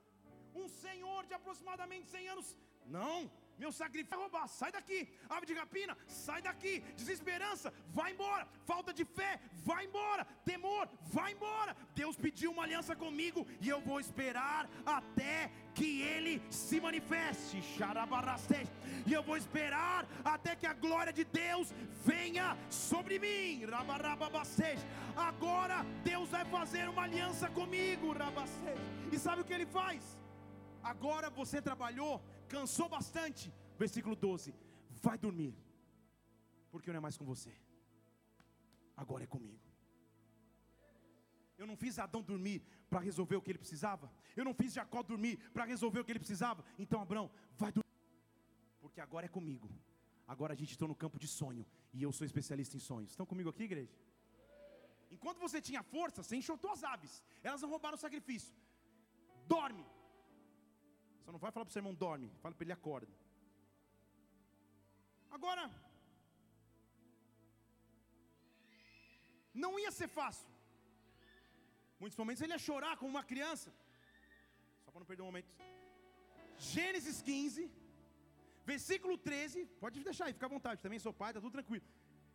Um senhor de aproximadamente 100 anos. Não, meu sacrifício é roubar, sai daqui. Ave de rapina, sai daqui. Desesperança, vai embora. Falta de fé, vai embora. Temor, vai embora. Deus pediu uma aliança comigo e eu vou esperar até que ele se manifeste. E eu vou esperar até que a glória de Deus venha sobre mim. Agora Deus vai fazer uma aliança comigo. E sabe o que ele faz? Agora você trabalhou, cansou bastante. Versículo 12: Vai dormir, porque não é mais com você, agora é comigo. Eu não fiz Adão dormir para resolver o que ele precisava. Eu não fiz Jacó dormir para resolver o que ele precisava. Então, Abraão, vai dormir. Porque agora é comigo. Agora a gente está no campo de sonho. E eu sou especialista em sonhos. Estão comigo aqui, igreja? Enquanto você tinha força, você enxotou as aves. Elas não roubaram o sacrifício. Dorme. Só não vai falar para o seu irmão, dorme. Fala para ele, acorda. Agora, não ia ser fácil. Muitos momentos ele ia chorar como uma criança. Só para não perder um momento. Gênesis 15, versículo 13. Pode deixar aí, fica à vontade. Também sou pai, está tudo tranquilo.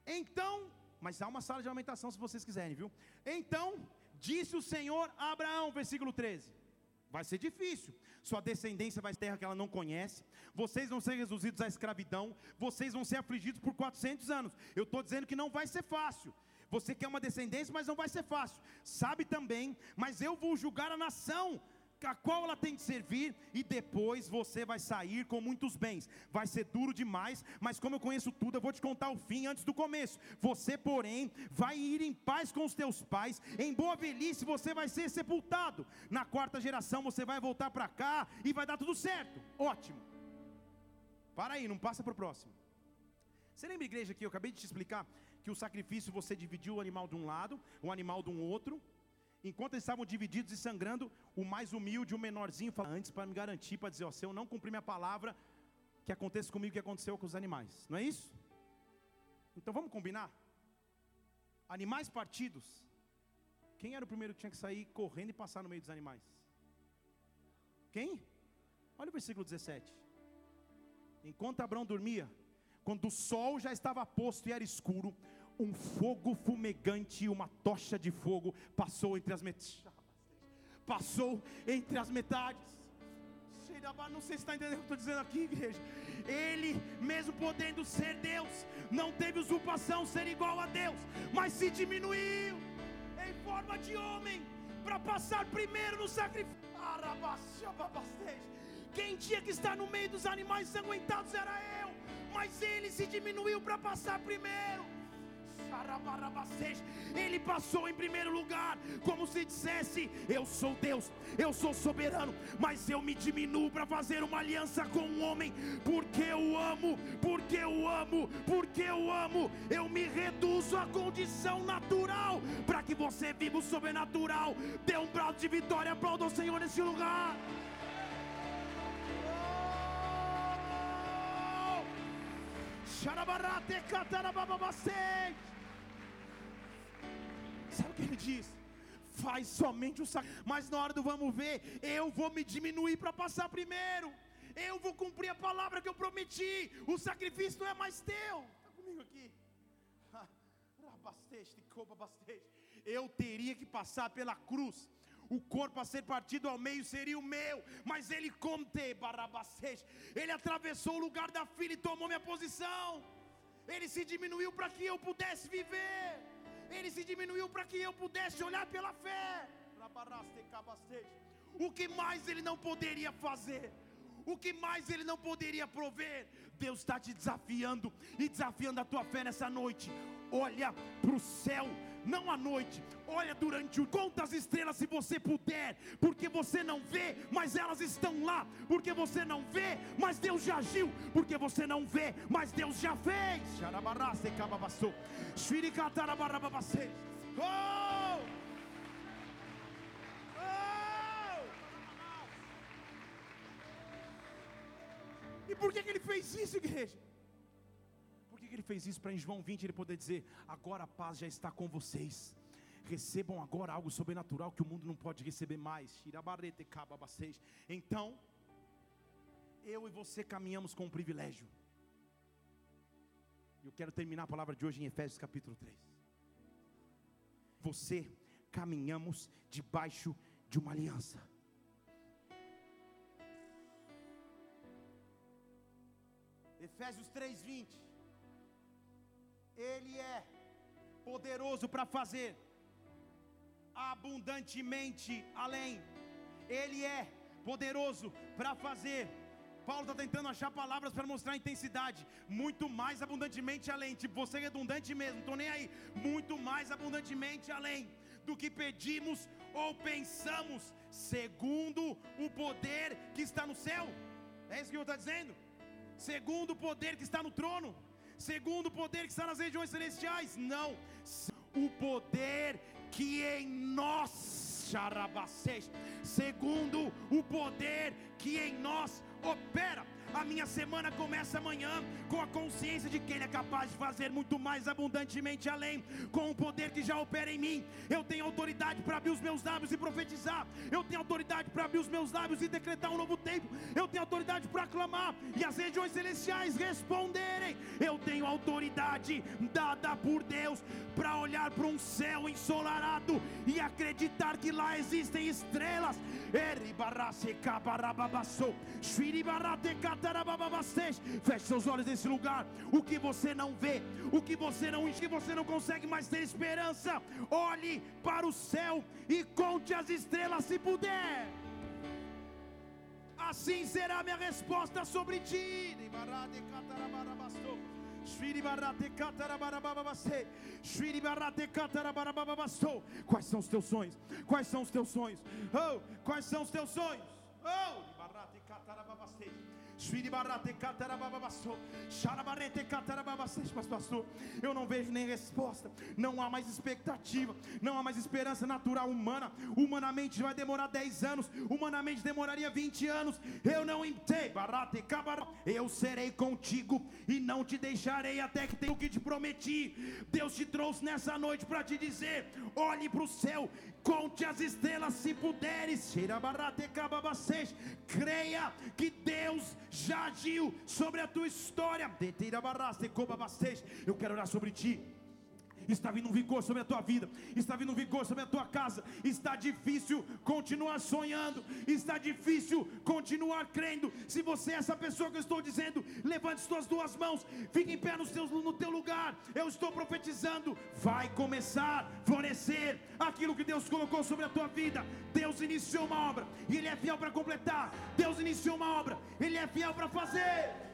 Então, mas há uma sala de alimentação se vocês quiserem, viu? Então, disse o Senhor a Abraão, versículo 13. Vai ser difícil. Sua descendência vai terra que ela não conhece. Vocês vão ser reduzidos à escravidão. Vocês vão ser afligidos por 400 anos. Eu estou dizendo que não vai ser fácil. Você quer uma descendência, mas não vai ser fácil. Sabe também, mas eu vou julgar a nação a qual ela tem de servir, e depois você vai sair com muitos bens. Vai ser duro demais, mas como eu conheço tudo, eu vou te contar o fim antes do começo. Você, porém, vai ir em paz com os teus pais, em boa velhice você vai ser sepultado. Na quarta geração você vai voltar para cá e vai dar tudo certo. Ótimo. Para aí, não passa para o próximo. Você lembra, igreja, que eu acabei de te explicar que o sacrifício você dividiu o animal de um lado, o animal de um outro. Enquanto eles estavam divididos e sangrando, o mais humilde, o menorzinho, falou antes para me garantir, para dizer: ó, se eu não cumprir minha palavra, que aconteça comigo o que aconteceu com os animais. Não é isso? Então vamos combinar? Animais partidos. Quem era o primeiro que tinha que sair correndo e passar no meio dos animais? Quem? Olha o versículo 17. Enquanto Abraão dormia, quando o sol já estava posto e era escuro, um fogo fumegante e uma tocha de fogo passou entre as metades. Passou entre as metades. Não sei se está entendendo o que estou dizendo aqui, igreja. Ele, mesmo podendo ser Deus, não teve usurpação, ser igual a Deus, mas se diminuiu em forma de homem para passar primeiro no sacrifício. Quem tinha que estar no meio dos animais sanguentados era eu, mas ele se diminuiu para passar primeiro. Ele passou em primeiro lugar, como se dissesse: Eu sou Deus, eu sou soberano, mas eu me diminuo para fazer uma aliança com um homem, porque eu amo, porque eu amo, porque eu amo. Eu me reduzo à condição natural, para que você viva o sobrenatural. Dê um brado de vitória, aplauda o Senhor nesse lugar. Xarabarate catarabababacei. Sabe o que ele diz? Faz somente o sacrifício. Mas na hora do vamos ver, eu vou me diminuir para passar primeiro. Eu vou cumprir a palavra que eu prometi. O sacrifício não é mais teu. Está comigo aqui. Eu teria que passar pela cruz. O corpo a ser partido ao meio seria o meu, mas ele conte barabacete. Ele atravessou o lugar da filha e tomou minha posição. Ele se diminuiu para que eu pudesse viver. Ele se diminuiu para que eu pudesse olhar pela fé. O que mais ele não poderia fazer? O que mais ele não poderia prover? Deus está te desafiando e desafiando a tua fé nessa noite. Olha para o céu não à noite. Olha durante o conta as estrelas se você puder, porque você não vê, mas elas estão lá. Porque você não vê, mas Deus já agiu. Porque você não vê, mas Deus já fez. Oh! Oh! E por que, que ele fez isso, igreja? Fez isso para em João 20 ele poder dizer: agora a paz já está com vocês. Recebam agora algo sobrenatural que o mundo não pode receber mais. Então, eu e você caminhamos com um privilégio. Eu quero terminar a palavra de hoje em Efésios capítulo 3. Você caminhamos debaixo de uma aliança. Efésios 3:20 ele é poderoso para fazer abundantemente além. Ele é poderoso para fazer. Paulo está tentando achar palavras para mostrar a intensidade. Muito mais abundantemente além. Tipo, você é redundante mesmo, estou nem aí. Muito mais abundantemente além do que pedimos ou pensamos, segundo o poder que está no céu. É isso que eu está dizendo? Segundo o poder que está no trono segundo o poder que está nas regiões celestiais, não, o poder que em nós, segundo o poder que em nós opera. A minha semana começa amanhã com a consciência de que Ele é capaz de fazer muito mais abundantemente além, com o poder que já opera em mim. Eu tenho autoridade para abrir os meus lábios e profetizar. Eu tenho autoridade para abrir os meus lábios e decretar um novo tempo. Eu tenho autoridade para clamar e as regiões celestiais responderem. Eu tenho autoridade dada por Deus para olhar para um céu ensolarado e acreditar que lá existem estrelas. Feche seus olhos nesse lugar. O que você não vê, o que você não que você não consegue mais ter esperança, olhe para o céu e conte as estrelas se puder. Assim será minha resposta sobre ti. Quais são os teus sonhos? Quais são os teus sonhos? Oh, quais são os teus sonhos? Oh, mas eu não vejo nem resposta, não há mais expectativa, não há mais esperança natural humana. Humanamente vai demorar 10 anos, humanamente demoraria 20 anos. Eu não entendo. Eu serei contigo e não te deixarei até que tenha o que te prometi. Deus te trouxe nessa noite para te dizer: olhe para o céu conte as estrelas se puderes. Creia que Deus já agiu sobre a tua história. Eu quero orar sobre ti. Está vindo um vigor sobre a tua vida, está vindo um vigor sobre a tua casa. Está difícil continuar sonhando, está difícil continuar crendo. Se você é essa pessoa que eu estou dizendo, levante suas duas mãos, fique em pé no, seu, no teu lugar. Eu estou profetizando, vai começar a florescer aquilo que Deus colocou sobre a tua vida. Deus iniciou uma obra e Ele é fiel para completar. Deus iniciou uma obra, Ele é fiel para fazer.